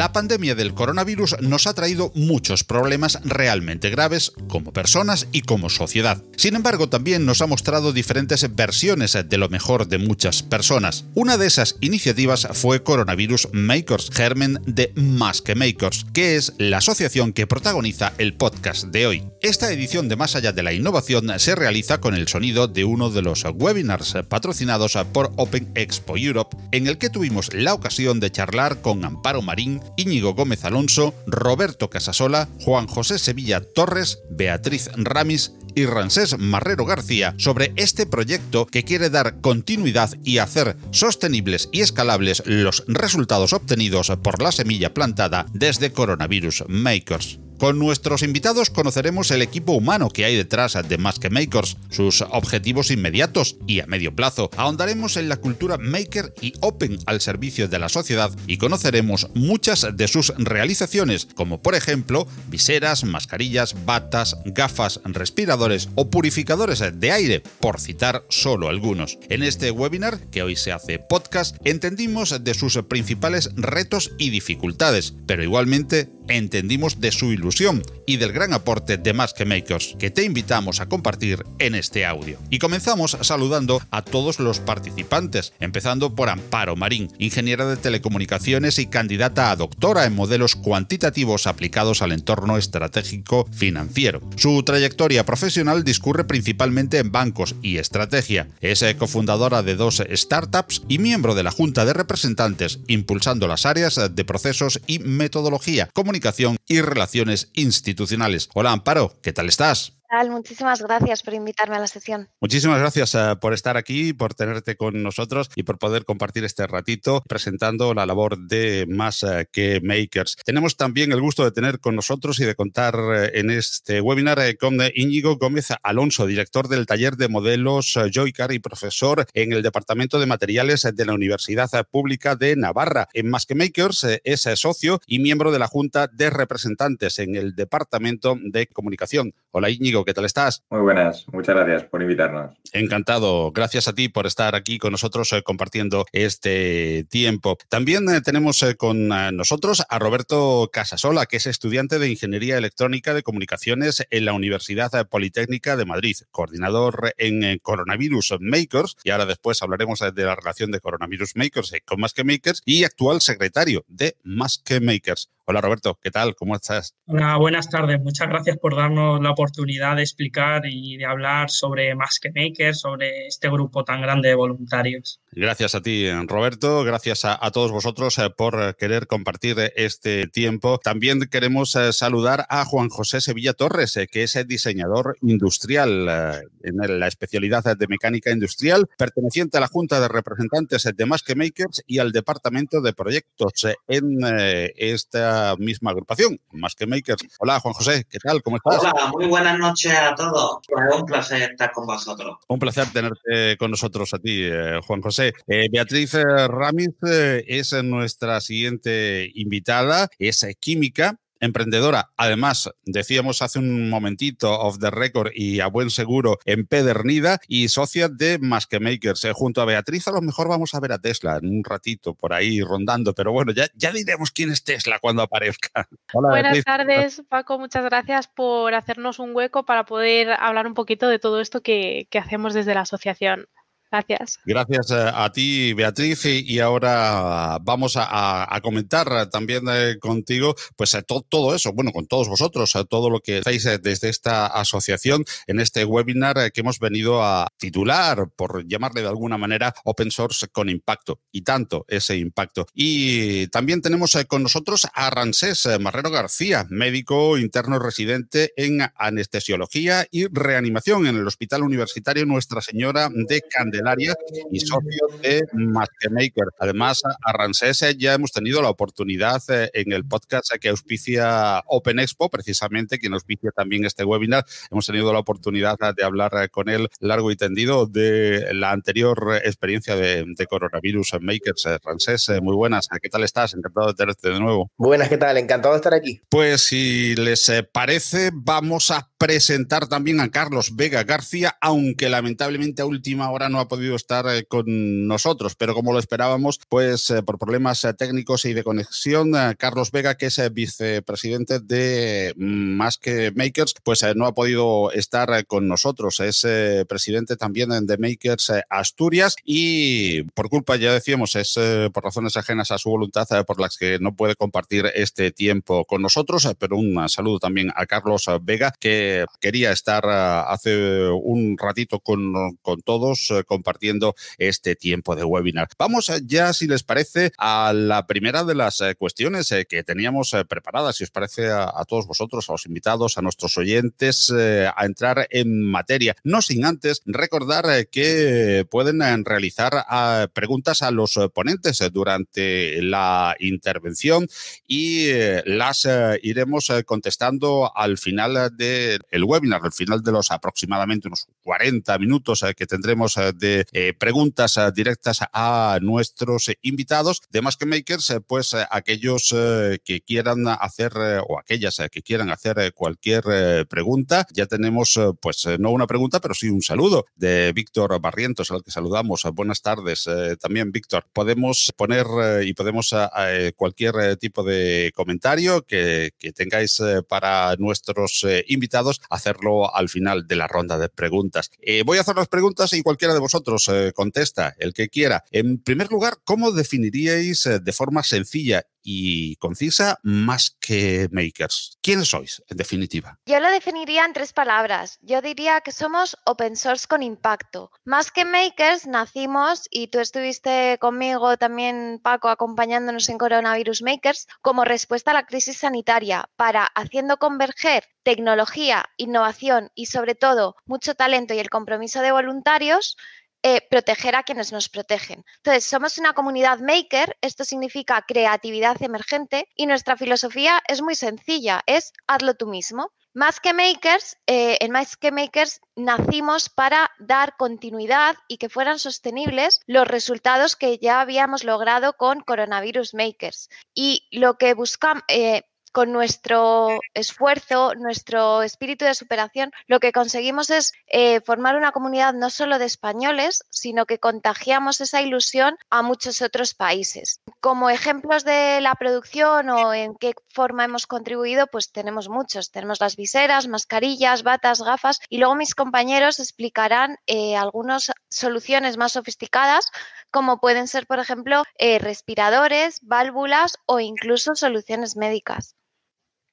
La pandemia del coronavirus nos ha traído muchos problemas realmente graves como personas y como sociedad. Sin embargo, también nos ha mostrado diferentes versiones de lo mejor de muchas personas. Una de esas iniciativas fue Coronavirus Makers, germen de Más que Makers, que es la asociación que protagoniza el podcast de hoy. Esta edición de Más allá de la innovación se realiza con el sonido de uno de los webinars patrocinados por Open Expo Europe, en el que tuvimos la ocasión de charlar con Amparo Marín Íñigo Gómez Alonso, Roberto Casasola, Juan José Sevilla Torres, Beatriz Ramis y Rancés Marrero García sobre este proyecto que quiere dar continuidad y hacer sostenibles y escalables los resultados obtenidos por la semilla plantada desde Coronavirus Makers. Con nuestros invitados conoceremos el equipo humano que hay detrás de Mask Makers, sus objetivos inmediatos y a medio plazo. Ahondaremos en la cultura maker y open al servicio de la sociedad y conoceremos muchas de sus realizaciones, como por ejemplo viseras, mascarillas, batas, gafas, respiradores o purificadores de aire, por citar solo algunos. En este webinar, que hoy se hace podcast, entendimos de sus principales retos y dificultades, pero igualmente entendimos de su ilusión y del gran aporte de Más que Makers que te invitamos a compartir en este audio. Y comenzamos saludando a todos los participantes, empezando por Amparo Marín, ingeniera de telecomunicaciones y candidata a doctora en modelos cuantitativos aplicados al entorno estratégico financiero. Su trayectoria profesional discurre principalmente en bancos y estrategia. Es cofundadora de dos startups y miembro de la Junta de Representantes, impulsando las áreas de procesos y metodología, comunicación y Relaciones Institucionales. Hola Amparo, ¿qué tal estás? Muchísimas gracias por invitarme a la sesión. Muchísimas gracias eh, por estar aquí, por tenerte con nosotros y por poder compartir este ratito presentando la labor de Más eh, que Makers. Tenemos también el gusto de tener con nosotros y de contar eh, en este webinar con Íñigo Gómez Alonso, director del taller de modelos Joycar y profesor en el Departamento de Materiales de la Universidad Pública de Navarra. En Más que Makers es socio y miembro de la Junta de Representantes en el Departamento de Comunicación. Hola Íñigo. ¿Qué tal estás? Muy buenas, muchas gracias por invitarnos. Encantado, gracias a ti por estar aquí con nosotros eh, compartiendo este tiempo. También eh, tenemos eh, con nosotros a Roberto Casasola, que es estudiante de Ingeniería Electrónica de Comunicaciones en la Universidad Politécnica de Madrid, coordinador en Coronavirus Makers, y ahora después hablaremos de la relación de Coronavirus Makers con Más que Makers, y actual secretario de Más que Makers. Hola Roberto, ¿qué tal? ¿Cómo estás? Hola, buenas tardes. Muchas gracias por darnos la oportunidad de explicar y de hablar sobre Más que Maker, sobre este grupo tan grande de voluntarios. Gracias a ti, Roberto. Gracias a, todos vosotros eh, por querer compartir este tiempo. También queremos eh, saludar a Juan José Sevilla Torres, eh, que es el diseñador industrial en la especialidad de mecánica industrial, perteneciente a la Junta de Representantes de Más que Makers y al Departamento de Proyectos en esta misma agrupación, más que Makers. Hola, Juan José, ¿qué tal? ¿Cómo estás? Hola, muy buenas noches a todos. un placer estar con vosotros. Un placer tenerte con nosotros a ti, eh, Juan José. Eh, Beatriz eh, Ramis es nuestra siguiente invitada, es química emprendedora. Además, decíamos hace un momentito off the record y a buen seguro empedernida y socia de Más que Makers. Eh, junto a Beatriz, a lo mejor vamos a ver a Tesla en un ratito por ahí rondando, pero bueno, ya, ya diremos quién es Tesla cuando aparezca. Buenas tardes, Paco. Muchas gracias por hacernos un hueco para poder hablar un poquito de todo esto que hacemos desde la asociación. Gracias. Gracias eh, a ti, Beatriz. Y ahora vamos a, comentar también eh, contigo, pues eh, todo eso, bueno, con todos vosotros, todo lo que hacéis desde esta asociación en este webinar que hemos venido a titular, por llamarle de alguna manera, Open Source con impacto. Y tanto ese impacto. Y también tenemos con nosotros a Rancés Marrero García, médico interno residente en anestesiología y reanimación en el Hospital Universitario Nuestra Señora de Candelaria área y socio de Maker. Además, a Ransés ya hemos tenido la oportunidad en el podcast que auspicia Open Expo, precisamente, quien auspicia también este webinar. Hemos tenido la oportunidad de hablar con él largo y tendido de la anterior experiencia de, coronavirus en Makers. Ransés, muy buenas. ¿Qué tal estás? Encantado de tenerte de nuevo. Buenas, ¿qué tal? Encantado de estar aquí. Pues si les parece, vamos a presentar también a Carlos Vega García, aunque lamentablemente a última hora no ha podido estar eh, con nosotros, pero como lo esperábamos, pues eh, por problemas eh, técnicos y de conexión, Carlos Vega, que es vicepresidente de Más que Makers, pues no ha podido estar con nosotros. Es presidente también de Makers Asturias y por culpa, ya decíamos, es por razones ajenas a su voluntad por las que no puede compartir este tiempo con nosotros, pero un saludo también a Carlos Vega, que quería estar hace un ratito con, todos eh, compartiendo este tiempo de webinar. Vamos ya, si les parece, a la primera de las eh, cuestiones eh, que teníamos preparadas, si os parece a, todos vosotros, a los invitados, a nuestros oyentes, a entrar en materia. No sin antes recordar que pueden realizar preguntas a los ponentes durante la intervención y las iremos contestando al final de el webinar, al final de los aproximadamente unos 40 minutos eh, que tendremos eh, de eh, preguntas directas a nuestros invitados de Más Makers, pues aquellos que quieran hacer o aquellas que quieran hacer cualquier pregunta, ya tenemos pues no una pregunta, pero sí un saludo de Víctor Barrientos, al que saludamos. Buenas tardes también, Víctor. Podemos poner y podemos cualquier tipo de comentario que, que tengáis para nuestros invitados hacerlo al final de la ronda de preguntas. Eh, voy a hacer las preguntas y cualquiera de vosotros eh, contesta, el que quiera. En primer lugar, ¿cómo definiríais eh, de forma sencilla y concisa más que makers. ¿Quiénes sois, en definitiva? Yo lo definiría en tres palabras. Yo diría que somos open source con impacto. Más que makers, nacimos, y tú estuviste conmigo también, Paco, acompañándonos en Coronavirus Makers, como respuesta a la crisis sanitaria, para haciendo converger tecnología, innovación y sobre todo mucho talento y el compromiso de voluntarios, eh, proteger a quienes nos protegen. Entonces, somos una comunidad maker, esto significa creatividad emergente y nuestra filosofía es muy sencilla, es hazlo tú mismo. Más que makers, eh, en Más que makers nacimos para dar continuidad y que fueran sostenibles los resultados que ya habíamos logrado con Coronavirus Makers. Y lo que buscamos, eh, con nuestro esfuerzo, nuestro espíritu de superación, lo que conseguimos es eh, formar una comunidad no solo de españoles, sino que contagiamos esa ilusión a muchos otros países. Como ejemplos de la producción o en qué forma hemos contribuido, pues tenemos muchos. Tenemos las viseras, mascarillas, batas, gafas y luego mis compañeros explicarán eh, algunas soluciones más sofisticadas como pueden ser, por ejemplo, eh, respiradores, válvulas o incluso soluciones médicas.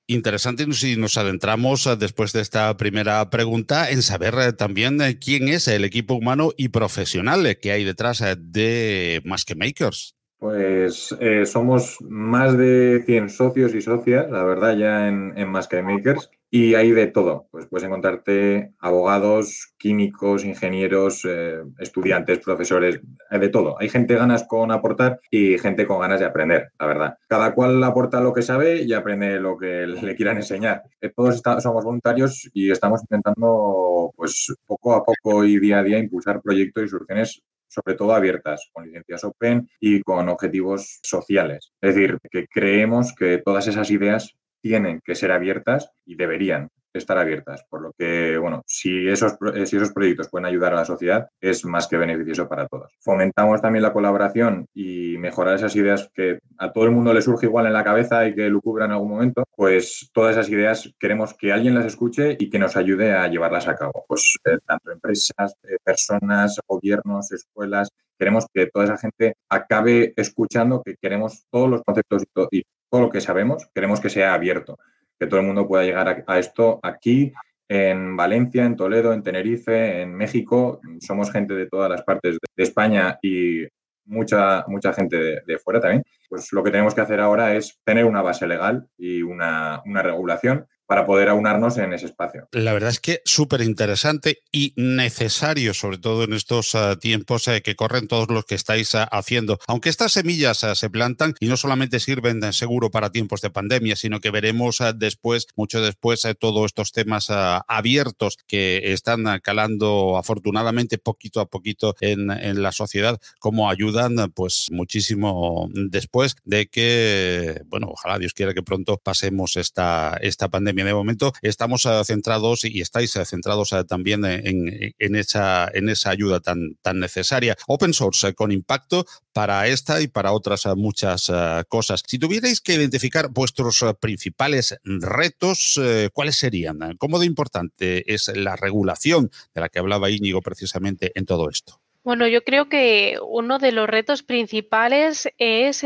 Interesante si nos adentramos eh, después de esta primera pregunta en saber eh, también quién es el equipo humano y profesional que hay detrás de Más que Makers. Pues somos más de 100 socios y socias, la verdad, ya en, en Más que Makers. Y hay de todo, pues puedes encontrarte abogados, químicos, ingenieros, eh, estudiantes, profesores, de todo. Hay gente ganas con aportar y gente con ganas de aprender, la verdad. Cada cual aporta lo que sabe y aprende lo que le quieran enseñar. Eh, todos somos voluntarios y estamos intentando, pues poco a poco y día a día, impulsar proyectos y soluciones sobre todo abiertas, con licencias open y con objetivos sociales. Es decir, que creemos que todas esas ideas tienen que ser abiertas y deberían estar abiertas. Por lo que, bueno, si esos, si esos proyectos pueden ayudar a la sociedad, es más que beneficioso para todos. Fomentamos también la colaboración y mejorar esas ideas que a todo el mundo le surge igual en la cabeza y que lo cubra en algún momento, pues todas esas ideas queremos que alguien las escuche y que nos ayude a llevarlas a cabo. Pues eh, tanto empresas, eh, personas, gobiernos, escuelas, queremos que toda esa gente acabe escuchando que queremos todos los conceptos y, todo lo que sabemos, queremos que sea abierto, que todo el mundo pueda llegar a, esto aquí, en Valencia, en Toledo, en Tenerife, en México. Somos gente de todas las partes de España y mucha, mucha gente de, fuera también. Pues lo que tenemos que hacer ahora es tener una base legal y una, una regulación para poder aunarnos en ese espacio. La verdad es que súper interesante y necesario, sobre todo en estos uh, tiempos uh, que corren todos los que estáis uh, haciendo. Aunque estas semillas se plantan y no solamente sirven seguro para tiempos de pandemia, sino que veremos después, mucho después, todos estos temas abiertos que están calando afortunadamente poquito a poquito en, en la sociedad, cómo ayudan pues muchísimo después de que, bueno, ojalá Dios quiera que pronto pasemos esta, esta pandemia de momento estamos eh, centrados y estáis eh, centrados eh, también en, en, esa, en esa ayuda tan, tan necesaria. Open source con impacto para esta y para otras muchas cosas. Si tuvierais que identificar vuestros principales retos, ¿cuáles serían? ¿Cómo de importante es la regulación de la que hablaba Íñigo precisamente en todo esto? Bueno, yo creo que uno de los retos principales es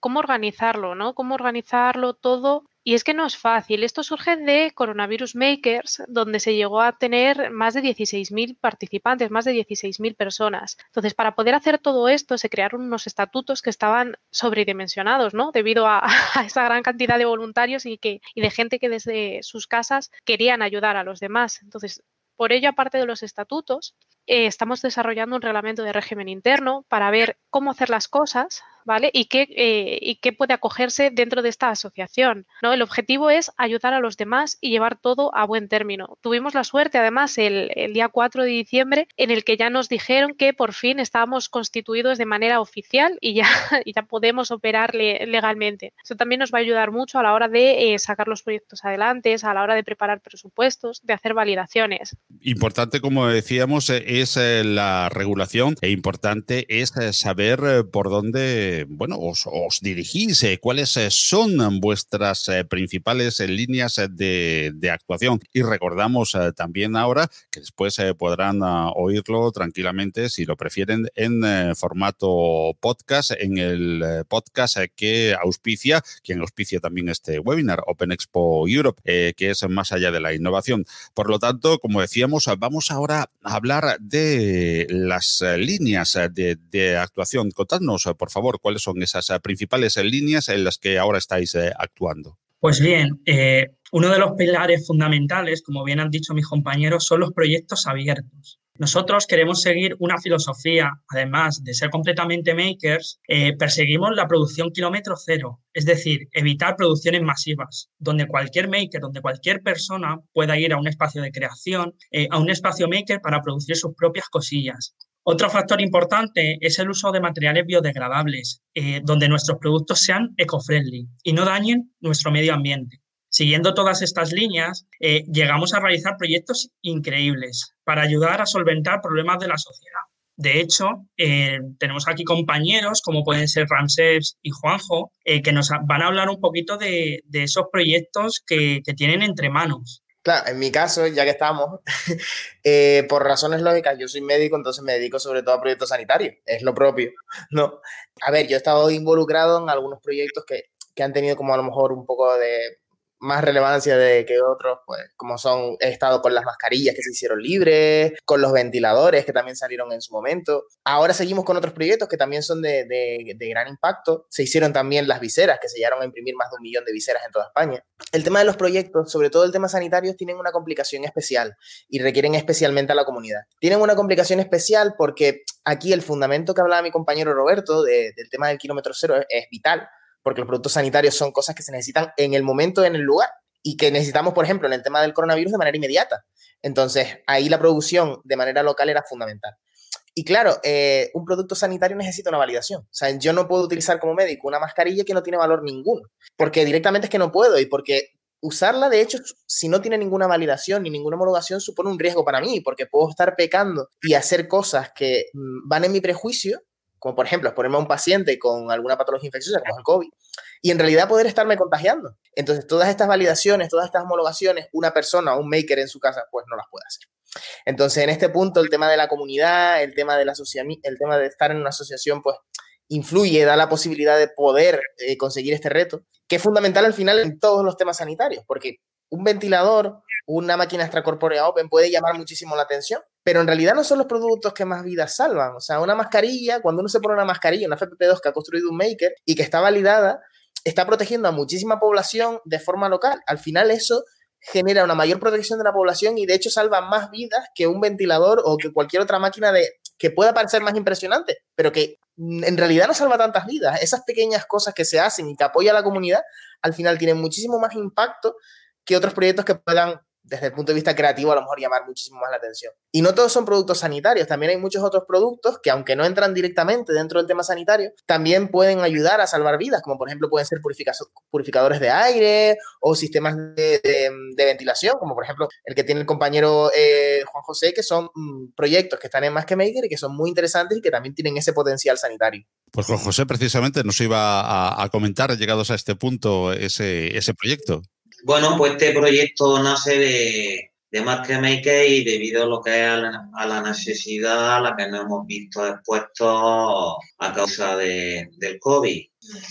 cómo organizarlo, ¿no? Cómo organizarlo todo y es que no es fácil. Esto surge de Coronavirus Makers, donde se llegó a tener más de 16.000 participantes, más de 16.000 personas. Entonces, para poder hacer todo esto, se crearon unos estatutos que estaban sobredimensionados, ¿no? Debido a, esa gran cantidad de voluntarios y, que, y de gente que desde sus casas querían ayudar a los demás. Entonces, por ello, aparte de los estatutos, eh, estamos desarrollando un reglamento de régimen interno para ver cómo hacer las cosas ¿vale? Y qué, eh, y qué puede acogerse dentro de esta asociación. ¿no? El objetivo es ayudar a los demás y llevar todo a buen término. Tuvimos la suerte, además, el, el día 4 de diciembre, en el que ya nos dijeron que por fin estábamos constituidos de manera oficial y ya, ya podemos operar le, legalmente. Eso también nos va a ayudar mucho a la hora de eh, sacar los proyectos adelante, a la hora de preparar presupuestos, de hacer validaciones. Importante, como decíamos, eh, es la regulación e importante es saber por dónde bueno, os, os dirigís? Eh, ¿Cuáles eh, son vuestras eh, principales líneas de, actuación? Y recordamos también ahora que después podrán uh, oírlo tranquilamente, si lo prefieren, en formato podcast, en el podcast que auspicia, quien auspicia también este webinar, Open Expo Europe, que es más allá de la innovación. Por lo tanto, como decíamos, vamos ahora a hablar de las líneas de, de actuación. Contadnos, por favor, cuáles son esas eh, principales líneas en las que ahora estáis eh, actuando. Pues bien, eh, uno de los pilares fundamentales, como bien han dicho mis compañeros, son los proyectos abiertos. Nosotros queremos seguir una filosofía, además de ser completamente makers, eh, perseguimos la producción kilómetro cero, es decir, evitar producciones masivas, donde cualquier maker, donde cualquier persona pueda ir a un espacio de creación, eh, a un espacio maker para producir sus propias cosillas. Otro factor importante es el uso de materiales biodegradables, eh, donde nuestros productos sean eco-friendly y no dañen nuestro medio ambiente. Siguiendo todas estas líneas, eh, llegamos a realizar proyectos increíbles para ayudar a solventar problemas de la sociedad. De hecho, eh, tenemos aquí compañeros como pueden ser Ramsés y Juanjo, que nos van a hablar un poquito de, esos proyectos que tienen entre manos. Claro, en mi caso, ya que estamos, eh, por razones lógicas, yo soy médico, entonces me dedico sobre todo a proyectos sanitarios, es lo propio, ¿no? A ver, yo he estado involucrado en algunos proyectos que, que han tenido como a lo mejor un poco de más relevancia de que otros, pues como son, he estado con las mascarillas que se hicieron libres, con los ventiladores que también salieron en su momento. Ahora seguimos con otros proyectos que también son de, de, de, gran impacto. Se hicieron también las viseras, que se llegaron a imprimir más de un millón de viseras en toda España. El tema de los proyectos, sobre todo el tema sanitario, tienen una complicación especial y requieren especialmente a la comunidad. Tienen una complicación especial porque aquí el fundamento que hablaba mi compañero Roberto de, del tema del kilómetro cero es, es vital porque los productos sanitarios son cosas que se necesitan en el momento, en el lugar, y que necesitamos, por ejemplo, en el tema del coronavirus de manera inmediata. Entonces, ahí la producción de manera local era fundamental. Y claro, eh, un producto sanitario necesita una validación. O sea, yo no puedo utilizar como médico una mascarilla que no tiene valor ninguno, porque directamente es que no puedo y porque usarla, de hecho, si no tiene ninguna validación ni ninguna homologación, supone un riesgo para mí, porque puedo estar pecando y hacer cosas que mm, van en mi prejuicio como por ejemplo exponerme a un paciente con alguna patología infecciosa como el COVID, y en realidad poder estarme contagiando. Entonces, todas estas validaciones, todas estas homologaciones, una persona un maker en su casa, pues no las puede hacer. Entonces, en este punto, el tema de la comunidad, el tema de, la el tema de estar en una asociación, pues influye, da la posibilidad de poder eh, conseguir este reto, que es fundamental al final en todos los temas sanitarios, porque un ventilador, una máquina extracorpórea open puede llamar muchísimo la atención, pero en realidad no son los productos que más vidas salvan. O sea, una mascarilla, cuando uno se pone una mascarilla, una FPP2 que ha construido un maker y que está validada, está protegiendo a muchísima población de forma local. Al final eso genera una mayor protección de la población y de hecho salva más vidas que un ventilador o que cualquier otra máquina de, que pueda parecer más impresionante, pero que en realidad no salva tantas vidas. Esas pequeñas cosas que se hacen y que apoya a la comunidad, al final tienen muchísimo más impacto que otros proyectos que puedan desde el punto de vista creativo, a lo mejor llamar muchísimo más la atención. Y no todos son productos sanitarios, también hay muchos otros productos que, aunque no entran directamente dentro del tema sanitario, también pueden ayudar a salvar vidas, como por ejemplo pueden ser purificadores de aire o sistemas de, ventilación, como por ejemplo el que tiene el compañero eh, Juan José, que son mm, proyectos que están en Más que Maker y que son muy interesantes y que también tienen ese potencial sanitario. Pues Juan José precisamente nos iba a, comentar, llegados a este punto, ese proyecto. Bueno, pues este proyecto nace de, de Maker y debido a lo que es a la, necesidad a la que nos hemos visto expuestos a causa de, del COVID.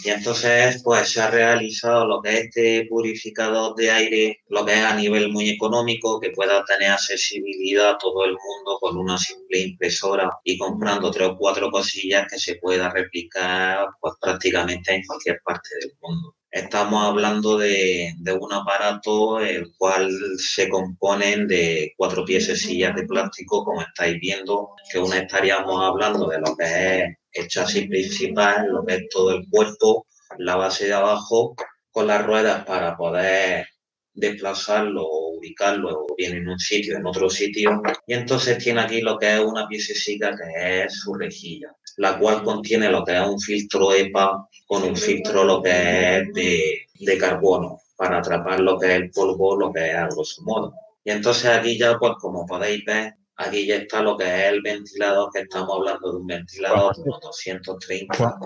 Y entonces, pues se ha realizado lo que es este purificador de aire, lo que es a nivel muy económico, que pueda tener accesibilidad a todo el mundo con una simple impresora y comprando tres o cuatro cosillas que se pueda replicar pues prácticamente en cualquier parte del mundo. Estamos hablando de, un aparato el cual se componen de cuatro piececillas de plástico, como estáis viendo, que una estaríamos hablando de lo que es el chasis principal, lo que es todo el cuerpo, la base de abajo, con las ruedas para poder desplazarlo o ubicarlo bien en un sitio, en otro sitio. Y entonces tiene aquí lo que es una piececita que es su rejilla, la cual contiene lo que es un filtro EPA con un filtro lo que es de, carbono para atrapar lo que es el polvo, lo que es a grosso modo. Y entonces aquí ya, pues como podéis ver, aquí ya está lo que es el ventilador, que estamos hablando de un ventilador de unos 230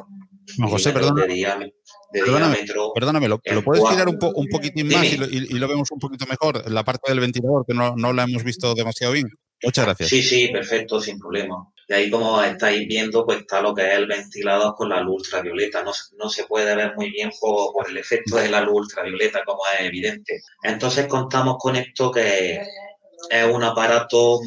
José, perdona, de, diámetro. Perdóname, ¿lo, puedes girar un, un poquitín más y lo, vemos un poquito mejor? La parte del ventilador, que no, no la hemos visto demasiado bien. Muchas gracias. Sí, sí, perfecto, sin problema. De ahí, como estáis viendo, pues está lo que es el ventilador con la luz ultravioleta. No, no se puede ver muy bien por, por, el efecto de la luz ultravioleta, como es evidente. Entonces contamos con esto que es un aparato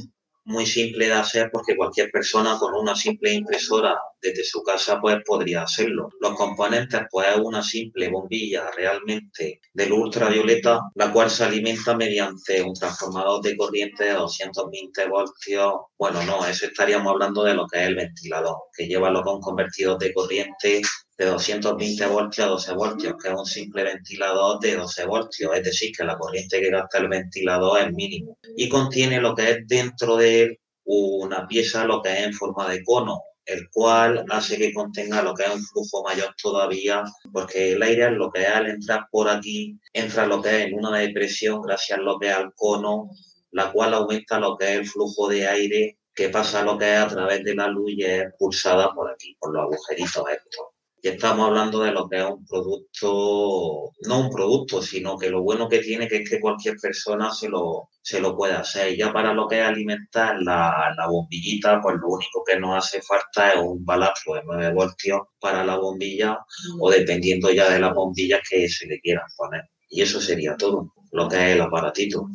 muy simple de hacer porque cualquier persona con una simple impresora desde su casa pues podría hacerlo. Los componentes pues es una simple bombilla realmente de luz ultravioleta la cual se alimenta mediante un transformador de corriente de 220 voltios. Bueno, no, eso estaríamos hablando de lo que es el ventilador, que lleva lo que un convertidor de corriente de 220 voltios a 12 voltios, que es un simple ventilador de 12 voltios, es decir, que la corriente que gasta el ventilador es mínimo. Y contiene lo que es dentro de él una pieza, lo que es en forma de cono, el cual hace que contenga lo que es un flujo mayor todavía, porque el aire, lo que es al entrar por aquí, entra lo que es en una depresión gracias a lo que es al cono, la cual aumenta lo que es el flujo de aire que pasa lo que es a través de la luz y es expulsada por aquí, por los agujeritos estos y estamos hablando de lo que es un producto, no un producto, sino que lo bueno que tiene que es que cualquier persona se lo, se lo puede hacer. Y ya para lo que es alimentar la, la bombillita, pues lo único que nos hace falta es un balastro de 9 voltios para la bombilla o dependiendo ya de las bombillas que se le quieran poner. Y eso sería todo, lo que es el aparatito.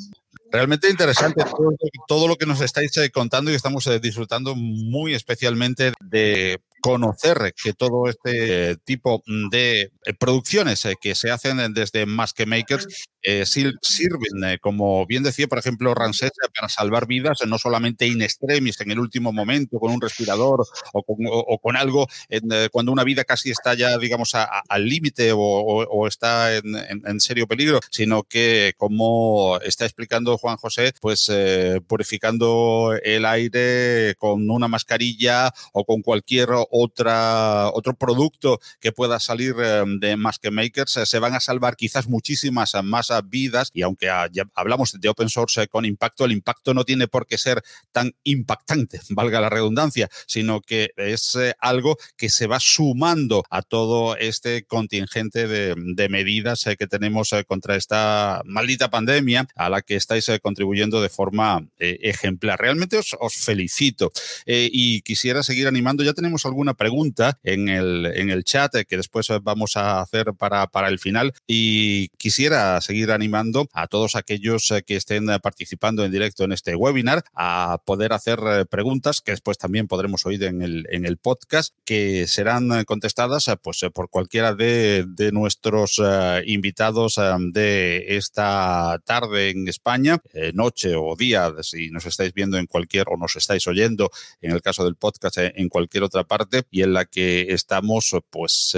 Realmente interesante todo, lo que nos estáis eh, contando y estamos eh, disfrutando muy especialmente de conocer que todo este tipo de eh, producciones eh, que se hacen desde Más que Makers eh, sirven, como bien decía, por ejemplo, Ramsés, para salvar vidas, no solamente in extremis, en el último momento, con un respirador o con, algo, cuando una vida casi está ya, digamos, al límite o, está en, serio peligro, sino que, como está explicando Juan José, pues purificando el aire con una mascarilla o con cualquier otra, otro producto que pueda salir em, de que Makers, eh, se van a salvar quizás muchísimas más vidas y aunque hablamos de open source eh, con impacto, el impacto no tiene por qué ser tan impactante, valga la redundancia, sino que es eh, algo que se va sumando a todo este contingente de, medidas que tenemos contra esta maldita pandemia a la que estáis contribuyendo de forma ejemplar. Realmente os felicito y quisiera seguir animando. Ya tenemos alguna pregunta en el, en el chat que después vamos a hacer para, para el final. Y quisiera seguir animando a todos aquellos que estén participando en directo en este webinar a poder hacer preguntas que después también podremos oír en el, en el podcast, que serán contestadas pues, por cualquiera de, de nuestros invitados de esta tarde en España, noche o día, si nos estáis viendo en cualquier o nos estáis oyendo, en el caso del podcast, en cualquier otra parte, y en la que estamos pues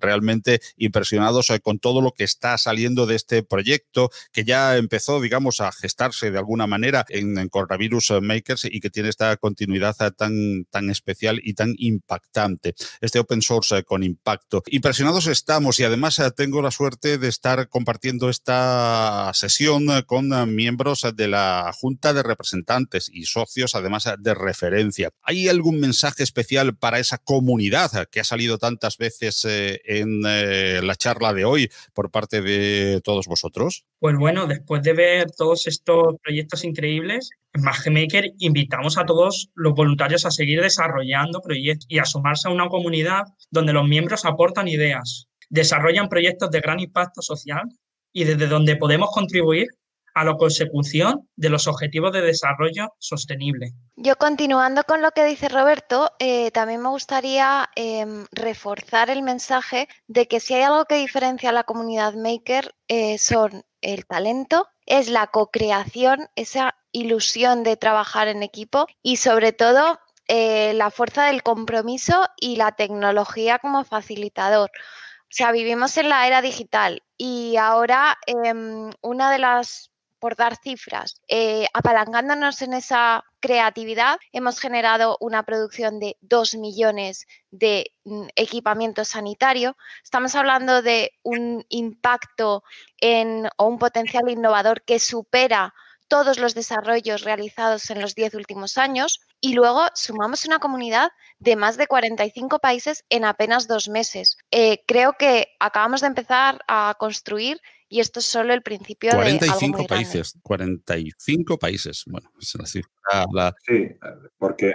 realmente impresionados con todo lo que está saliendo de este proyecto que ya empezó, digamos, a gestarse de alguna manera en, Coronavirus Makers y que tiene esta continuidad tan, tan especial y tan impactante. Este open source con impacto. Impresionados estamos y además tengo la suerte de estar compartiendo esta sesión con miembros de la Junta de Representantes y socios, además de referencia. ¿Hay algún mensaje especial para esa comunidad que ha salido tantas veces eh, en eh, la charla de hoy por parte de todos vosotros? Pues bueno, después de ver todos estos proyectos increíbles, en Maker invitamos a todos los voluntarios a seguir desarrollando proyectos y a sumarse a una comunidad donde los miembros aportan ideas, desarrollan proyectos de gran impacto social y desde donde podemos contribuir a la consecución de los objetivos de desarrollo sostenible. Yo continuando con lo que dice Roberto, eh, también me gustaría em, reforzar el mensaje de que si hay algo que diferencia a la comunidad maker eh, son el talento, es la co-creación, esa ilusión de trabajar en equipo y sobre todo eh, la fuerza del compromiso y la tecnología como facilitador. O sea, vivimos en la era digital y ahora em, una de las por dar cifras, eh, apalancándonos en esa creatividad, hemos generado una producción de 2 millones de mm, equipamiento sanitario. Estamos hablando de un impacto o un potencial innovador que supera todos los desarrollos realizados en los 10 últimos años y luego sumamos una comunidad de más de 45 países en apenas dos meses. Eh, creo que acabamos de empezar a construir y esto es solo el principio 45 de algo países, 45 países. Bueno, es la cifra. Sí, porque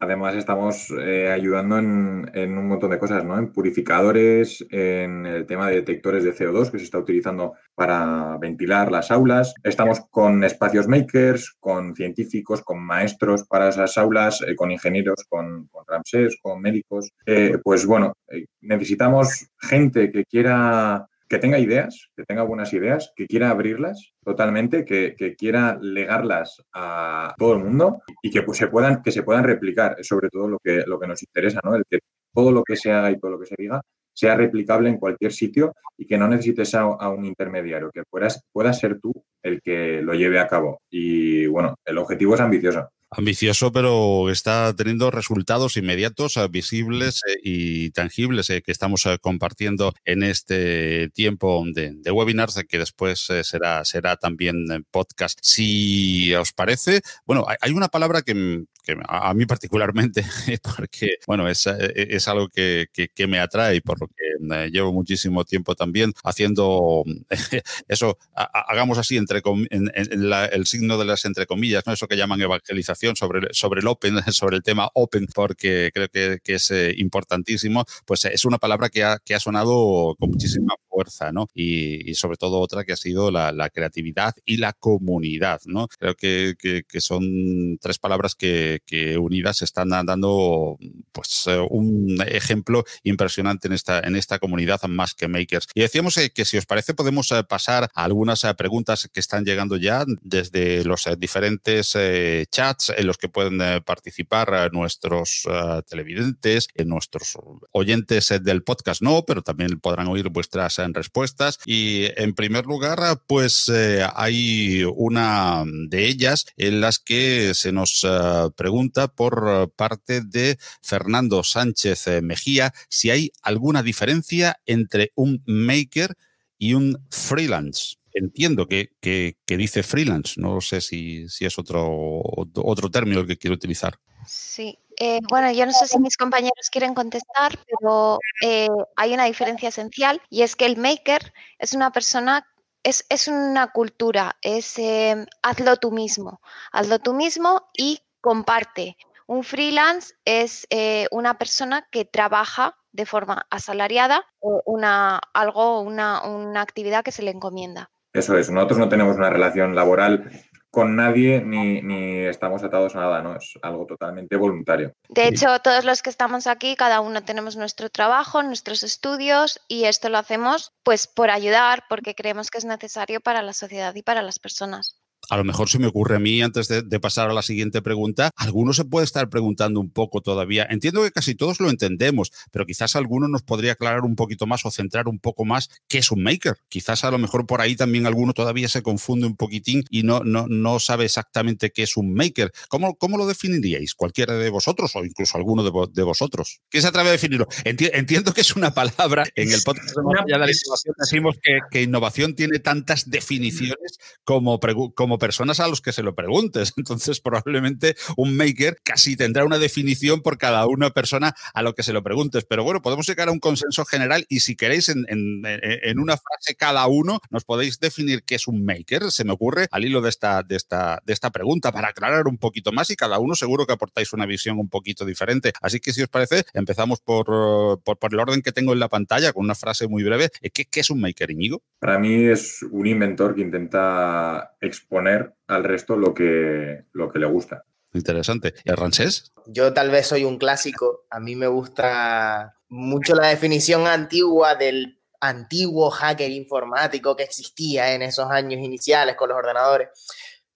además estamos eh, ayudando en, un montón de cosas, ¿no? En purificadores, en el tema de detectores de CO2 que se está utilizando para ventilar las aulas. Estamos con espacios makers, con científicos, con maestros para esas aulas, eh, con ingenieros, con, con, Ramsés, con médicos. Eh, pues bueno, necesitamos gente que quiera que tenga ideas, que tenga buenas ideas, que quiera abrirlas totalmente, que, quiera legarlas a todo el mundo y que pues, se puedan, que se puedan replicar, es sobre todo lo que, lo que nos interesa, ¿no? El que todo lo que se haga y todo lo que se diga sea replicable en cualquier sitio y que no necesites a, un intermediario, que puedas, puedas ser tú el que lo lleve a cabo. Y bueno, el objetivo es ambicioso ambicioso, pero está teniendo resultados inmediatos, eh, visibles eh, y tangibles eh, que estamos compartiendo en este tiempo de, de webinars, que después será, será también podcast. Si os parece, bueno, hay una palabra que, a, mí particularmente, porque, bueno, es, es algo que, que, me atrae, por lo que llevo muchísimo tiempo también haciendo eso, hagamos así, entre en, el signo de las entre comillas, ¿no? Eso que llaman evangelización sobre, sobre el Open, sobre el tema Open, porque creo que, es eh, importantísimo, pues es una palabra que ha, que ha sonado con muchísima fuerza, ¿no? Y, sobre todo otra que ha sido la, creatividad y la comunidad, ¿no? Creo que, que, son tres palabras que, unidas están dando pues eh, un ejemplo impresionante en esta, en esta comunidad más que makers. Y decíamos eh, que si os parece podemos pasar a algunas preguntas que están llegando ya desde los diferentes chats en los que pueden eh, participar eh, nuestros eh, televidentes, nuestros oyentes del podcast no, pero también podrán oír vuestras respuestas. Y en primer lugar, pues hay una de ellas en las que se nos pregunta por parte de Fernando Sánchez Mejía si hay alguna diferencia entre un maker y un freelance entiendo que, dice freelance. No sé si, es otro, otro término el que quiero utilizar. Sí, eh, bueno, yo no sé si mis compañeros quieren contestar, pero eh, hay una diferencia esencial y es que el maker es una persona, es, es una cultura, es eh, hazlo tú mismo, hazlo tú mismo y comparte. Un freelance es una persona que trabaja de forma asalariada o una, algo, una, una actividad que se le encomienda. Eso es, nosotros no tenemos una relación laboral con nadie ni, ni, estamos atados a nada, ¿no? Es algo totalmente voluntario. De hecho, todos los que estamos aquí, cada uno tenemos nuestro trabajo, nuestros estudios y esto lo hacemos pues por ayudar, porque creemos que es necesario para la sociedad y para las personas a lo mejor se me ocurre a mí, antes de, pasar a la siguiente pregunta, alguno se puede estar preguntando un poco todavía. Entiendo que casi todos lo entendemos, pero quizás alguno nos podría aclarar un poquito más o centrar un poco más qué es un maker. Quizás a lo mejor por ahí también alguno todavía se confunde un poquitín y no, no, no sabe exactamente qué es un maker. ¿Cómo, cómo lo definiríais? Cualquiera de vosotros o incluso alguno de, vosotros. ¿Quién se atreve a definirlo? entiendo que es una palabra. En el podcast de la innovación decimos que, que, innovación tiene tantas definiciones como, como personas a los que se lo preguntes. Entonces, probablemente un maker casi tendrá una definición por cada una persona a lo que se lo preguntes. Pero bueno, podemos llegar a un consenso general y si queréis en, una frase cada uno, nos podéis definir qué es un maker. Se me ocurre al hilo de esta, de esta, de esta pregunta para aclarar un poquito más y cada uno seguro que aportáis una visión un poquito diferente. Así que si os parece, empezamos por, por, el orden que tengo en la pantalla con una frase muy breve. ¿Qué, qué es un maker, Íñigo? Para mí es un inventor que intenta exponer al resto lo que, lo que le gusta. Interesante. ¿Y el Rancés? Yo tal vez soy un clásico. A mí me gusta mucho la definición antigua del antiguo hacker informático que existía en esos años iniciales con los ordenadores,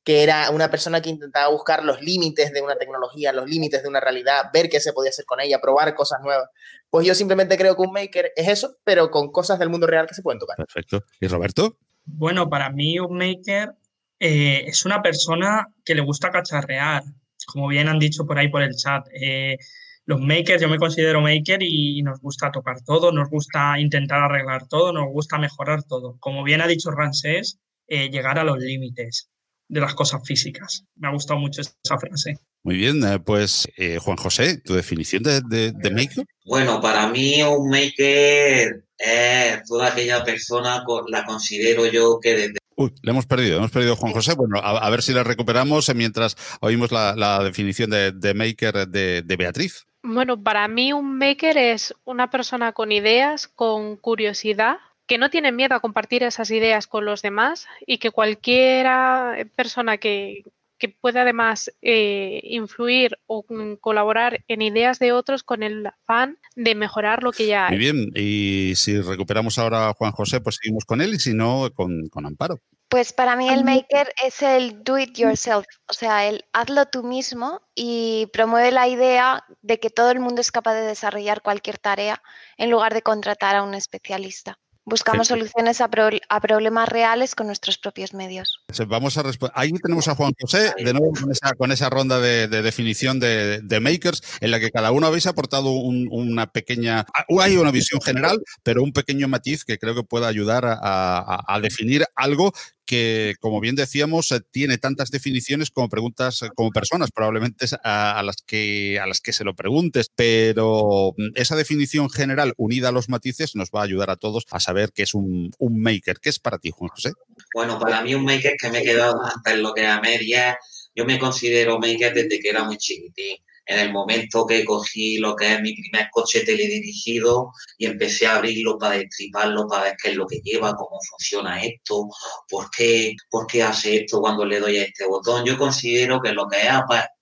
que era una persona que intentaba buscar los límites de una tecnología, los límites de una realidad, ver qué se podía hacer con ella, probar cosas nuevas. Pues yo simplemente creo que un maker es eso, pero con cosas del mundo real que se pueden tocar. Perfecto. ¿Y Roberto? Bueno, para mí un maker eh, es una persona que le gusta cacharrear, como bien han dicho por ahí por el chat. Eh, los makers, yo me considero maker y nos gusta tocar todo, nos gusta intentar arreglar todo, nos gusta mejorar todo. Como bien ha dicho Ransés, eh, llegar a los límites de las cosas físicas. Me ha gustado mucho esa frase. Muy bien, pues Juan José, ¿tu definición de, de, maker? Bueno, para mí un maker es toda aquella persona, la considero yo que desde Uy, le hemos perdido, hemos perdido a Juan José. Bueno, a, ver si la recuperamos mientras oímos la, definición de, maker de, Beatriz. Bueno, para mí un maker es una persona con ideas, con curiosidad, que no tiene miedo a compartir esas ideas con los demás y que cualquiera persona que, que pueda además eh, influir o colaborar en ideas de otros con el afán de mejorar lo que ya hay. Muy bien, y si recuperamos ahora a Juan José, pues seguimos con él y si no, con, con Amparo. Pues para mí el maker es el do it yourself, o sea, el hazlo tú mismo y promueve la idea de que todo el mundo es capaz de desarrollar cualquier tarea en lugar de contratar a un especialista. Buscamos soluciones a, problemas reales con nuestros propios medios. Vamos a Ahí tenemos a Juan José, de nuevo con esa, ronda de, definición de, makers, en la que cada uno habéis aportado una pequeña. Hay una visión general, pero un pequeño matiz que creo que pueda ayudar a definir algo que, como bien decíamos, eh, tiene tantas definiciones como preguntas, eh, como personas probablemente a, las que, a las que se lo preguntes, pero mm, esa definición general unida a los matices nos va a ayudar a todos a saber qué es un, maker. ¿Qué es para ti, Juan José? Bueno, para mí un maker que me he quedado antes en lo que a media, yo me considero maker desde que era muy chiquitín en el momento que cogí lo que es mi primer coche teledirigido y empecé a abrirlo para destriparlo, para ver qué es lo que lleva, cómo funciona esto, por qué, por qué hace esto cuando le doy a este botón. Yo considero que lo que es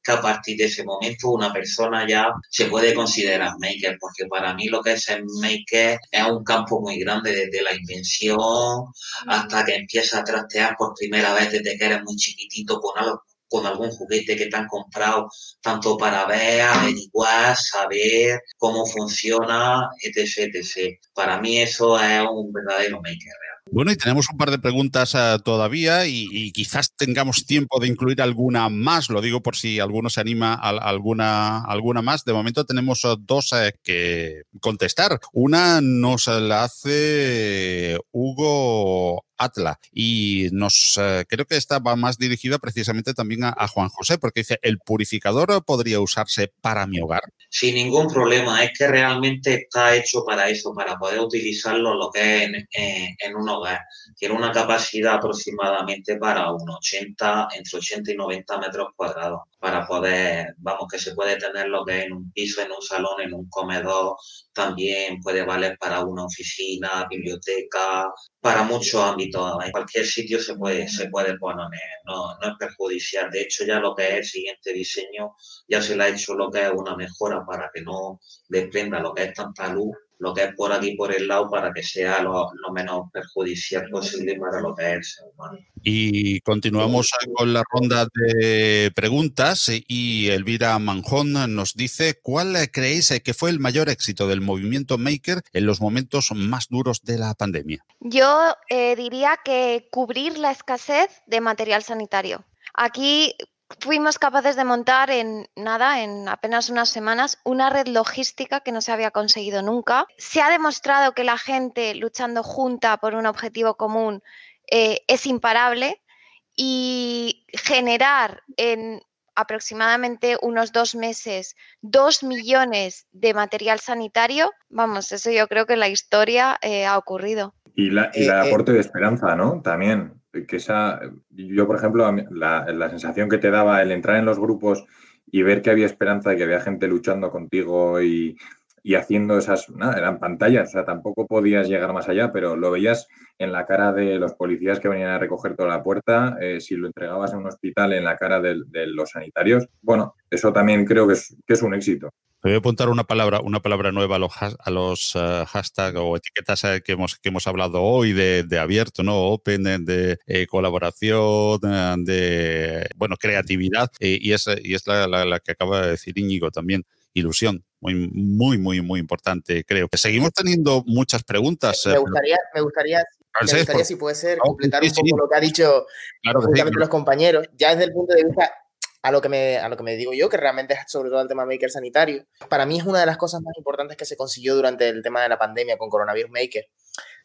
que a partir de ese momento una persona ya se puede considerar maker, porque para mí lo que es el maker es un campo muy grande desde la invención hasta que empieza a trastear por primera vez desde que eres muy chiquitito con algo con algún juguete que te han comprado, tanto para ver, averiguar, saber cómo funciona, etc, etc. Para mí eso es un verdadero maker Bueno, y tenemos un par de preguntas eh, todavía y, quizás tengamos tiempo de incluir alguna más, lo digo por si alguno se anima a, alguna, alguna más. De momento tenemos eh, dos eh, que contestar. Una nos la hace Hugo Atla. Y nos eh, creo que esta va más dirigida precisamente también a, Juan José, porque dice, ¿el purificador podría usarse para mi hogar? Sin ningún problema, es que realmente está hecho para eso, para poder utilizarlo lo que es en, un hogar. Tiene una capacidad aproximadamente para un 80, entre 80 y 90 metros cuadrados, para poder, vamos, que se puede tener lo que es en un piso, en un salón, en un comedor, también puede valer para una oficina, biblioteca, para muchos ámbitos. En cualquier sitio se puede, se puede poner, no, no es perjudicial. De hecho, ya lo que es el siguiente diseño, ya se le ha hecho lo que es una mejora para que no desprenda lo que es tanta luz lo que es por aquí, por el lado, para que sea lo, menos perjudicial posible para lo que es el ser humano. Y continuamos con la ronda de preguntas y Elvira Manjón nos dice, ¿cuál creéis que fue el mayor éxito del movimiento Maker en los momentos más duros de la pandemia? Yo eh, diría que cubrir la escasez de material sanitario. Aquí fuimos capaces de montar en nada, en apenas unas semanas, una red logística que no se había conseguido nunca. Se ha demostrado que la gente luchando junta por un objetivo común eh, es imparable y generar en aproximadamente unos dos meses dos millones de material sanitario, vamos, eso yo creo que en la historia eh, ha ocurrido. Y, la, el eh, aporte de esperanza, ¿no? También, que esa, yo por ejemplo, la, sensación que te daba el entrar en los grupos y ver que había esperanza y que había gente luchando contigo y, haciendo esas, eran pantallas, o sea, tampoco podías llegar más allá, pero lo veías en la cara de los policías que venían a recoger toda la puerta, eh, si lo entregabas en un hospital, en la cara de, los sanitarios. Bueno, eso también creo que es, que es un éxito. Me voy a apuntar una palabra, una palabra nueva a los, a los uh, hashtags o etiquetas eh, que hemos, que hemos hablado hoy de, abierto, ¿no? Open, de, eh, colaboración, de bueno, creatividad. y es, y es la, la, que acaba de decir Íñigo también, ilusión. Muy, muy, muy, muy importante, creo. Seguimos teniendo muchas preguntas. Me gustaría, me gustaría, me gustaría si puede ser, completar un poco lo que ha dicho claro los compañeros, ya desde el punto de vista a lo, que me, a lo que me digo yo, que realmente es sobre todo el tema Maker sanitario. Para mí es una de las cosas más importantes que se consiguió durante el tema de la pandemia con Coronavirus Maker.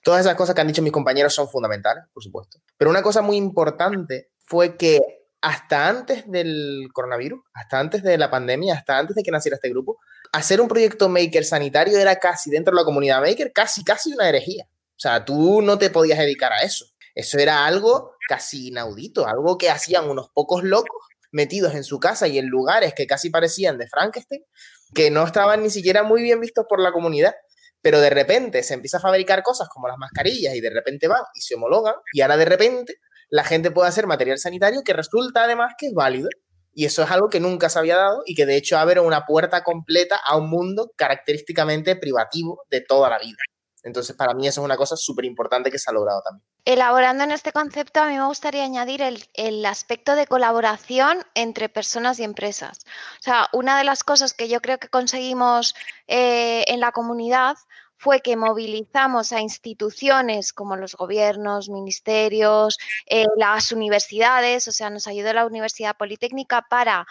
Todas esas cosas que han dicho mis compañeros son fundamentales, por supuesto. Pero una cosa muy importante fue que hasta antes del coronavirus, hasta antes de la pandemia, hasta antes de que naciera este grupo, hacer un proyecto Maker sanitario era casi, dentro de la comunidad Maker, casi, casi una herejía. O sea, tú no te podías dedicar a eso. Eso era algo casi inaudito, algo que hacían unos pocos locos metidos en su casa y en lugares que casi parecían de Frankenstein, que no estaban ni siquiera muy bien vistos por la comunidad. Pero de repente se empieza a fabricar cosas como las mascarillas y de repente van y se homologan y ahora de repente la gente puede hacer material sanitario que resulta además que es válido. Y eso es algo que nunca se había dado y que de hecho abre una puerta completa a un mundo característicamente privativo de toda la vida. Entonces, para mí eso es una cosa súper importante que se ha logrado también. Elaborando en este concepto, a mí me gustaría añadir el, aspecto de colaboración entre personas y empresas. O sea, una de las cosas que yo creo que conseguimos eh, en la comunidad fue que movilizamos a instituciones como los gobiernos, ministerios, eh, las universidades, o sea, nos ayudó la Universidad Politécnica para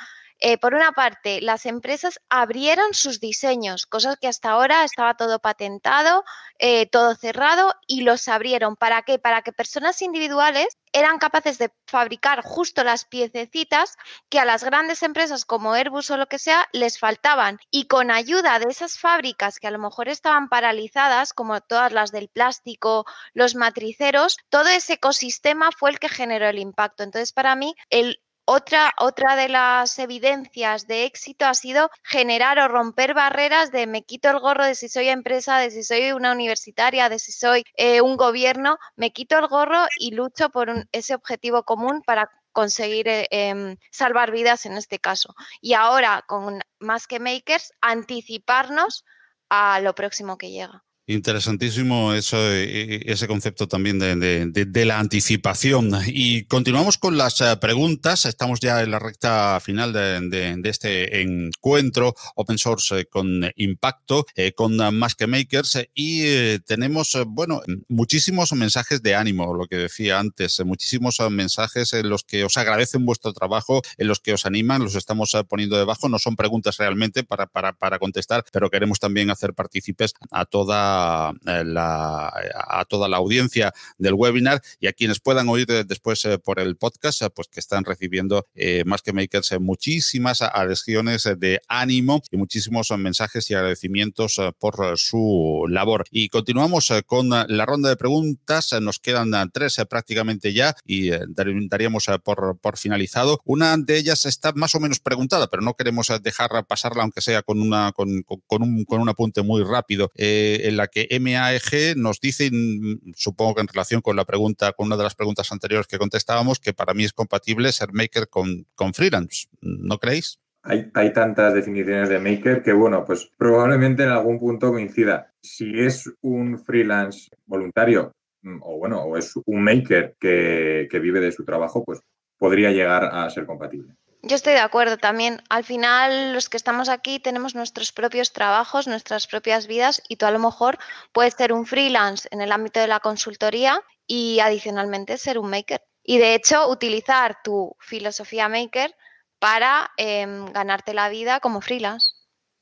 eh, por una parte, las empresas abrieron sus diseños, cosas que hasta ahora estaba todo patentado, eh, todo cerrado, y los abrieron. ¿Para qué? Para que personas individuales eran capaces de fabricar justo las piececitas que a las grandes empresas como Airbus o lo que sea les faltaban. Y con ayuda de esas fábricas que a lo mejor estaban paralizadas, como todas las del plástico, los matriceros, todo ese ecosistema fue el que generó el impacto. Entonces, para mí, el otra, otra de las evidencias de éxito ha sido generar o romper barreras de me quito el gorro de si soy empresa, de si soy una universitaria, de si soy eh, un gobierno, me quito el gorro y lucho por ese objetivo común para conseguir eh, em, salvar vidas en este caso. Y ahora, con más que makers, anticiparnos a lo próximo que llega. Interesantísimo eso, e, e, ese concepto también de, la anticipación. Y continuamos con las eh, preguntas. Estamos ya en la recta final de, este encuentro Open Source eh, con impacto, eh, con más que makers. Y tenemos, bueno, muchísimos mensajes de ánimo, lo que decía antes, muchísimos mensajes en los que os agradecen vuestro trabajo, en los que os animan, los estamos poniendo debajo. No son preguntas realmente para, para, para contestar, pero queremos también hacer partícipes a toda eh, a toda la audiencia del webinar y a quienes puedan oír después eh, por el podcast, eh, pues que están recibiendo más que makers muchísimas adhesiones de ánimo y muchísimos mensajes y agradecimientos por su labor. Y continuamos con la ronda de preguntas. Nos quedan tres prácticamente ya y daríamos por, por finalizado. Una de ellas está más o menos preguntada, pero no queremos dejar pasarla, aunque sea con, una, con, un, con un apunte muy rápido. en la que MAEG nos dice, supongo que en relación con la pregunta, con una de las preguntas anteriores que contestábamos, que para mí es compatible ser maker con, con freelance. ¿No creéis? Hay, hay, tantas definiciones de maker que, bueno, pues probablemente en algún punto coincida. Si es un freelance voluntario mm, o, bueno, o es un maker que, que vive de su trabajo, pues podría llegar a ser compatible. Yo estoy de acuerdo también. Al final, los que estamos aquí tenemos nuestros propios trabajos, nuestras propias vidas y tú a lo mejor puedes ser un freelance en el ámbito de la consultoría y adicionalmente ser un maker. Y de hecho, utilizar tu filosofía maker para em, ganarte la vida como freelance.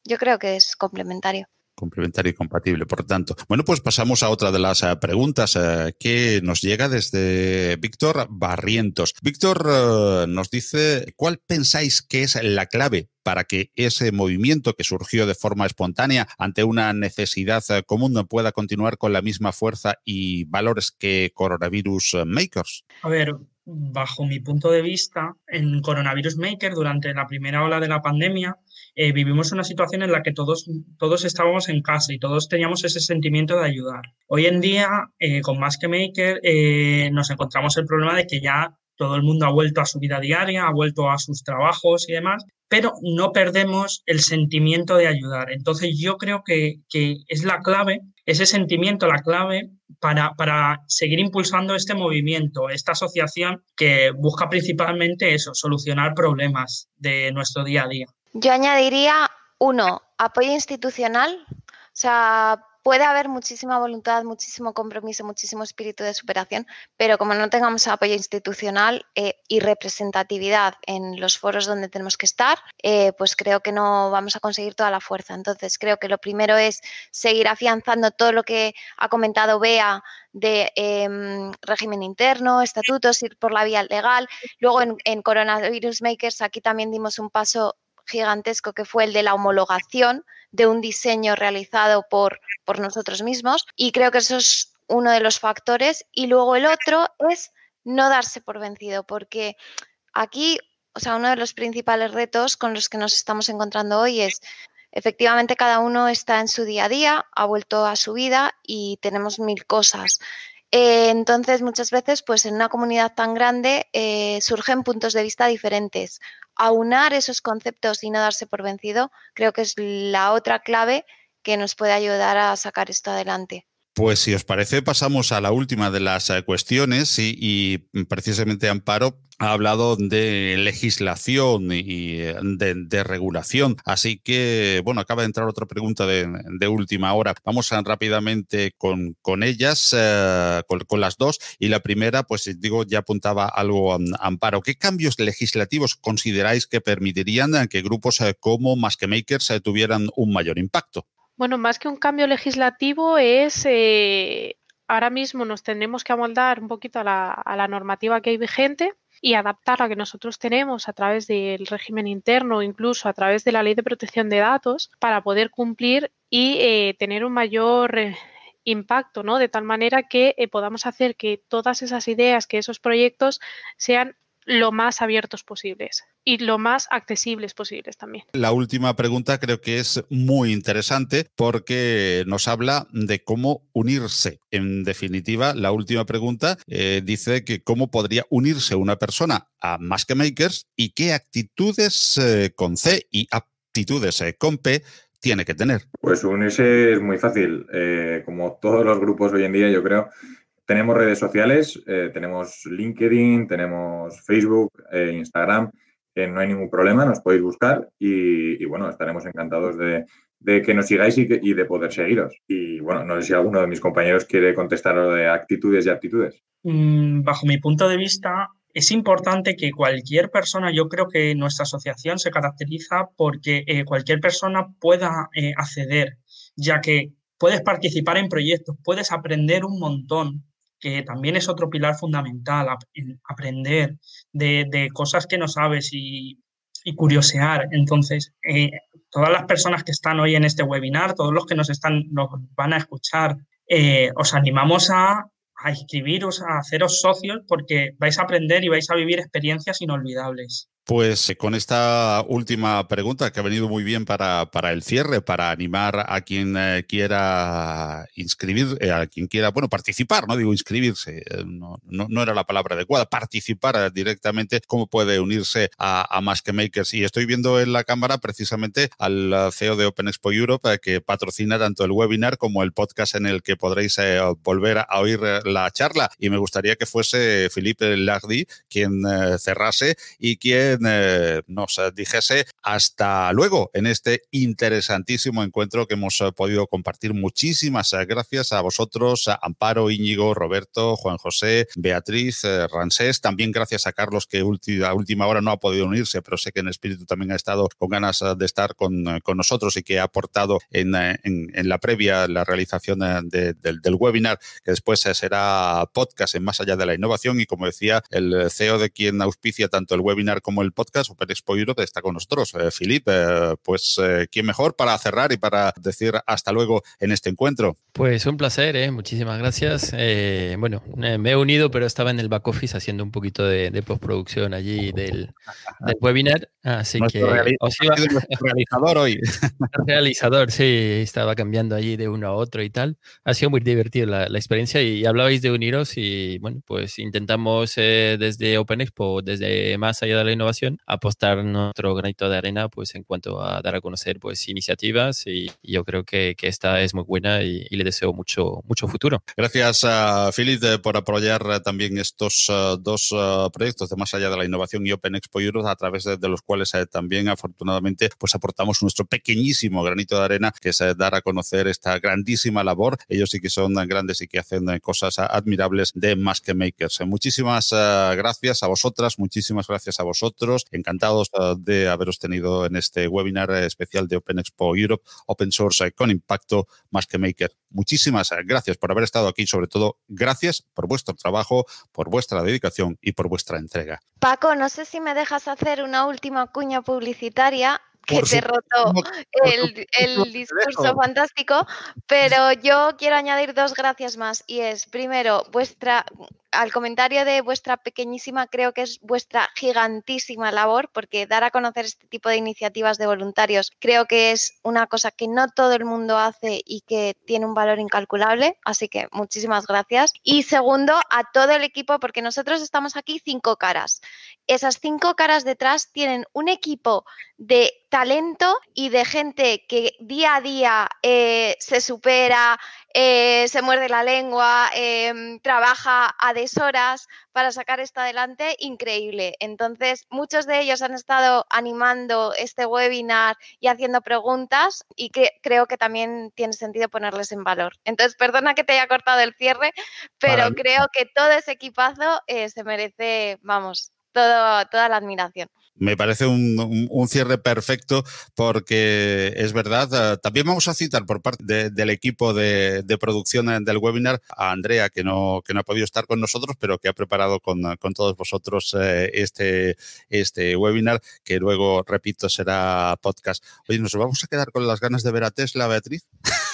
Yo creo que es complementario complementario y compatible, por tanto. Bueno, pues pasamos a otra de las eh, preguntas eh, que nos llega desde Víctor Barrientos. Víctor eh, nos dice, ¿cuál pensáis que es la clave para que ese movimiento que surgió de forma espontánea ante una necesidad común pueda continuar con la misma fuerza y valores que Coronavirus Makers? A ver, bajo mi punto de vista, en Coronavirus Maker, durante la primera ola de la pandemia, eh, vivimos una situación en la que todos, todos estábamos en casa y todos teníamos ese sentimiento de ayudar. Hoy en día, eh, con Más que Maker, eh, nos encontramos el problema de que ya todo el mundo ha vuelto a su vida diaria, ha vuelto a sus trabajos y demás, pero no perdemos el sentimiento de ayudar. Entonces yo creo que, que es la clave, ese sentimiento, la clave para, para, seguir impulsando este movimiento, esta asociación que busca principalmente eso, solucionar problemas de nuestro día a día. Yo añadiría, uno, apoyo institucional, o sea, puede haber muchísima voluntad, muchísimo compromiso, muchísimo espíritu de superación, pero como no tengamos apoyo institucional eh, y representatividad en los foros donde tenemos que estar, eh, pues creo que no vamos a conseguir toda la fuerza. Entonces, creo que lo primero es seguir afianzando todo lo que ha comentado Bea de em, régimen interno, estatutos, ir por la vía legal. Luego en, en Coronavirus Makers aquí también dimos un paso gigantesco que fue el de la homologación de un diseño realizado por, por nosotros mismos y creo que eso es uno de los factores y luego el otro es no darse por vencido porque aquí, o sea, uno de los principales retos con los que nos estamos encontrando hoy es efectivamente cada uno está en su día a día, ha vuelto a su vida y tenemos mil cosas. Eh, entonces, muchas veces, pues en una comunidad tan grande eh, surgen puntos de vista diferentes. Aunar esos conceptos y no darse por vencido, creo que es la otra clave que nos puede ayudar a sacar esto adelante. Pues si os parece, pasamos a la última de las eh, cuestiones y, precisamente Amparo ha hablado de legislación y de, regulación. Así que, bueno, acaba de entrar otra pregunta de, última hora. Vamos a, rápidamente con, ellas, eh, con, las dos. Y la primera, pues digo, ya apuntaba algo Amparo. ¿Qué cambios legislativos consideráis que permitirían que grupos eh, como Más que Makers tuvieran un mayor impacto? Bueno, más que un cambio legislativo es eh, ahora mismo nos tendremos que amoldar un poquito a la, normativa que hay vigente y adaptar la que nosotros tenemos a través del régimen interno incluso a través de la ley de protección de datos para poder cumplir y eh, tener un mayor eh, impacto, ¿no? De tal manera que podamos hacer que todas esas ideas, que esos proyectos sean lo más abiertos posibles y lo más accesibles posibles también. La última pregunta creo que es muy interesante porque nos habla de cómo unirse. En definitiva, la última pregunta eh, dice que cómo podría unirse una persona a Más que Makers y qué actitudes eh, con C y aptitudes eh, con P tiene que tener. Pues unirse es muy fácil. como todos los grupos hoy en día, yo creo, tenemos redes sociales, eh, tenemos LinkedIn, tenemos Facebook, eh, Instagram, no hay ningún problema, nos podéis buscar y, bueno, estaremos encantados de, que nos sigáis y, de poder seguiros. Y bueno, no sé si alguno de mis compañeros quiere contestar lo de actitudes y aptitudes. Mm, bajo mi punto de vista, es importante que cualquier persona, yo creo que nuestra asociación se caracteriza porque eh, cualquier persona pueda acceder, ya que puedes participar en proyectos, puedes aprender un montón, que también es otro pilar fundamental, aprender de, cosas que no sabes y, curiosear. Entonces, eh, todas las personas que están hoy en este webinar, todos los que nos, están, nos van a escuchar, eh, os animamos a, a inscribiros, a haceros socios, porque vais a aprender y vais a vivir experiencias inolvidables. Pues eh, con esta última pregunta que ha venido muy bien para, para el cierre, para animar a quien eh, quiera inscribir, eh, a quien quiera, bueno, participar, no digo inscribirse, no, no, era la palabra adecuada, participar directamente, cómo puede unirse a, a Más que Makers. Y estoy viendo en la cámara precisamente al CEO de Open Expo Europe que patrocina tanto el webinar como el podcast en el que podréis volver a oír la charla. Y me gustaría que fuese Philippe Lardy quien cerrase y quien eh, nos dijese hasta luego en este interesantísimo encuentro que hemos eh, podido compartir. Muchísimas eh, gracias a vosotros, Amparo, Íñigo, Roberto, Juan José, Beatriz, Ransés. También gracias a Carlos que a última hora no ha podido unirse, pero sé que en espíritu también ha estado con ganas de estar con, nosotros y que ha aportado en, la previa la realización del, webinar, que después será podcast en Más allá de la innovación. Y como decía, el CEO de quien auspicia tanto el webinar como el podcast, Open Expo Europe, está con nosotros. Eh, Filipe, eh, pues eh, ¿quién mejor para cerrar y para decir hasta luego en este encuentro? Pues un placer, muchísimas gracias. bueno, me he unido, pero estaba en el back office haciendo un poquito de, postproducción allí del, webinar, así que os iba... realizador hoy. realizador, sí, estaba cambiando allí de uno a otro y tal. Ha sido muy divertido la, experiencia y hablabais de uniros y bueno, pues intentamos desde Open Expo, desde más allá de la innovación, apostar nuestro granito de arena pues en cuanto a dar a conocer pues iniciativas y, yo creo que, que, esta es muy buena y, le deseo mucho, mucho futuro. Gracias a Philip por apoyar eh, también estos eh, dos eh, proyectos de Más allá de la innovación y Open Expo Europe a través de, los cuales también afortunadamente pues aportamos nuestro pequeñísimo granito de arena que es dar a conocer esta grandísima labor. Ellos sí que son grandes y que hacen cosas admirables de más que makers. Muchísimas gracias a vosotras, muchísimas gracias a vosotros Encantados uh, de haberos tenido en este webinar especial de Open Expo Europe, Open Source con impacto más que Maker. Muchísimas gracias por haber estado aquí, sobre todo gracias por vuestro trabajo, por vuestra dedicación y por vuestra entrega. Paco, no sé si me dejas hacer una última cuña publicitaria que te roto el, el, discurso fantástico, pero yo quiero añadir dos gracias más y es, primero, vuestra al comentario de vuestra pequeñísima, creo que es vuestra gigantísima labor, porque dar a conocer este tipo de iniciativas de voluntarios creo que es una cosa que no todo el mundo hace y que tiene un valor incalculable. Así que muchísimas gracias. Y segundo, a todo el equipo, porque nosotros estamos aquí cinco caras. Esas cinco caras detrás tienen un equipo de talento y de gente que día a día eh, se supera, eh, se muerde la lengua, em, trabaja a deshoras para sacar esto adelante, increíble. Entonces, muchos de ellos han estado animando este webinar y haciendo preguntas y que creo que también tiene sentido ponerles en valor. Entonces, perdona que te haya cortado el cierre, pero creo que todo ese equipazo eh, se merece, vamos, todo, toda la admiración. Me parece un, cierre perfecto porque es verdad. Eh, también vamos a citar por parte del equipo de, producción del webinar a Andrea, que no, que no ha podido estar con nosotros, pero que ha preparado con, todos vosotros eh, este, este webinar, que luego, repito, será podcast. Oye, ¿nos vamos a quedar con las ganas de ver a Tesla, Beatriz?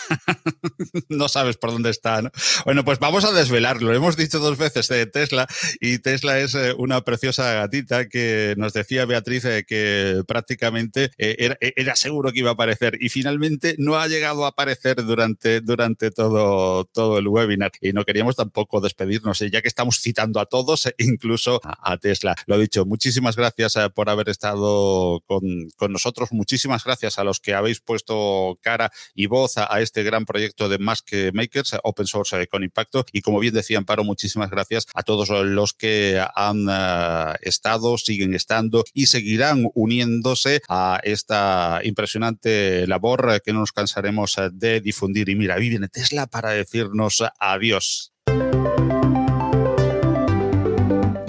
no sabes por dónde está, ¿no? Bueno, pues vamos a desvelarlo. Hemos dicho dos veces de Tesla y Tesla es eh, una preciosa gatita que nos decía Beatriz eh, que prácticamente eh, era, seguro que iba a aparecer y finalmente no ha llegado a aparecer durante, durante todo, todo el webinar y no queríamos tampoco despedirnos, ya que estamos citando a todos, incluso a, Tesla. Lo dicho, muchísimas gracias por haber estado con, nosotros, muchísimas gracias a los que habéis puesto cara y voz a este este gran proyecto de Más Makers, Open Source eh, con impacto. Y como bien decía Amparo, muchísimas gracias a todos los que han eh, estado, siguen estando y seguirán uniéndose a esta impresionante labor que no nos cansaremos eh, de difundir. Y mira, ahí viene Tesla para decirnos adiós.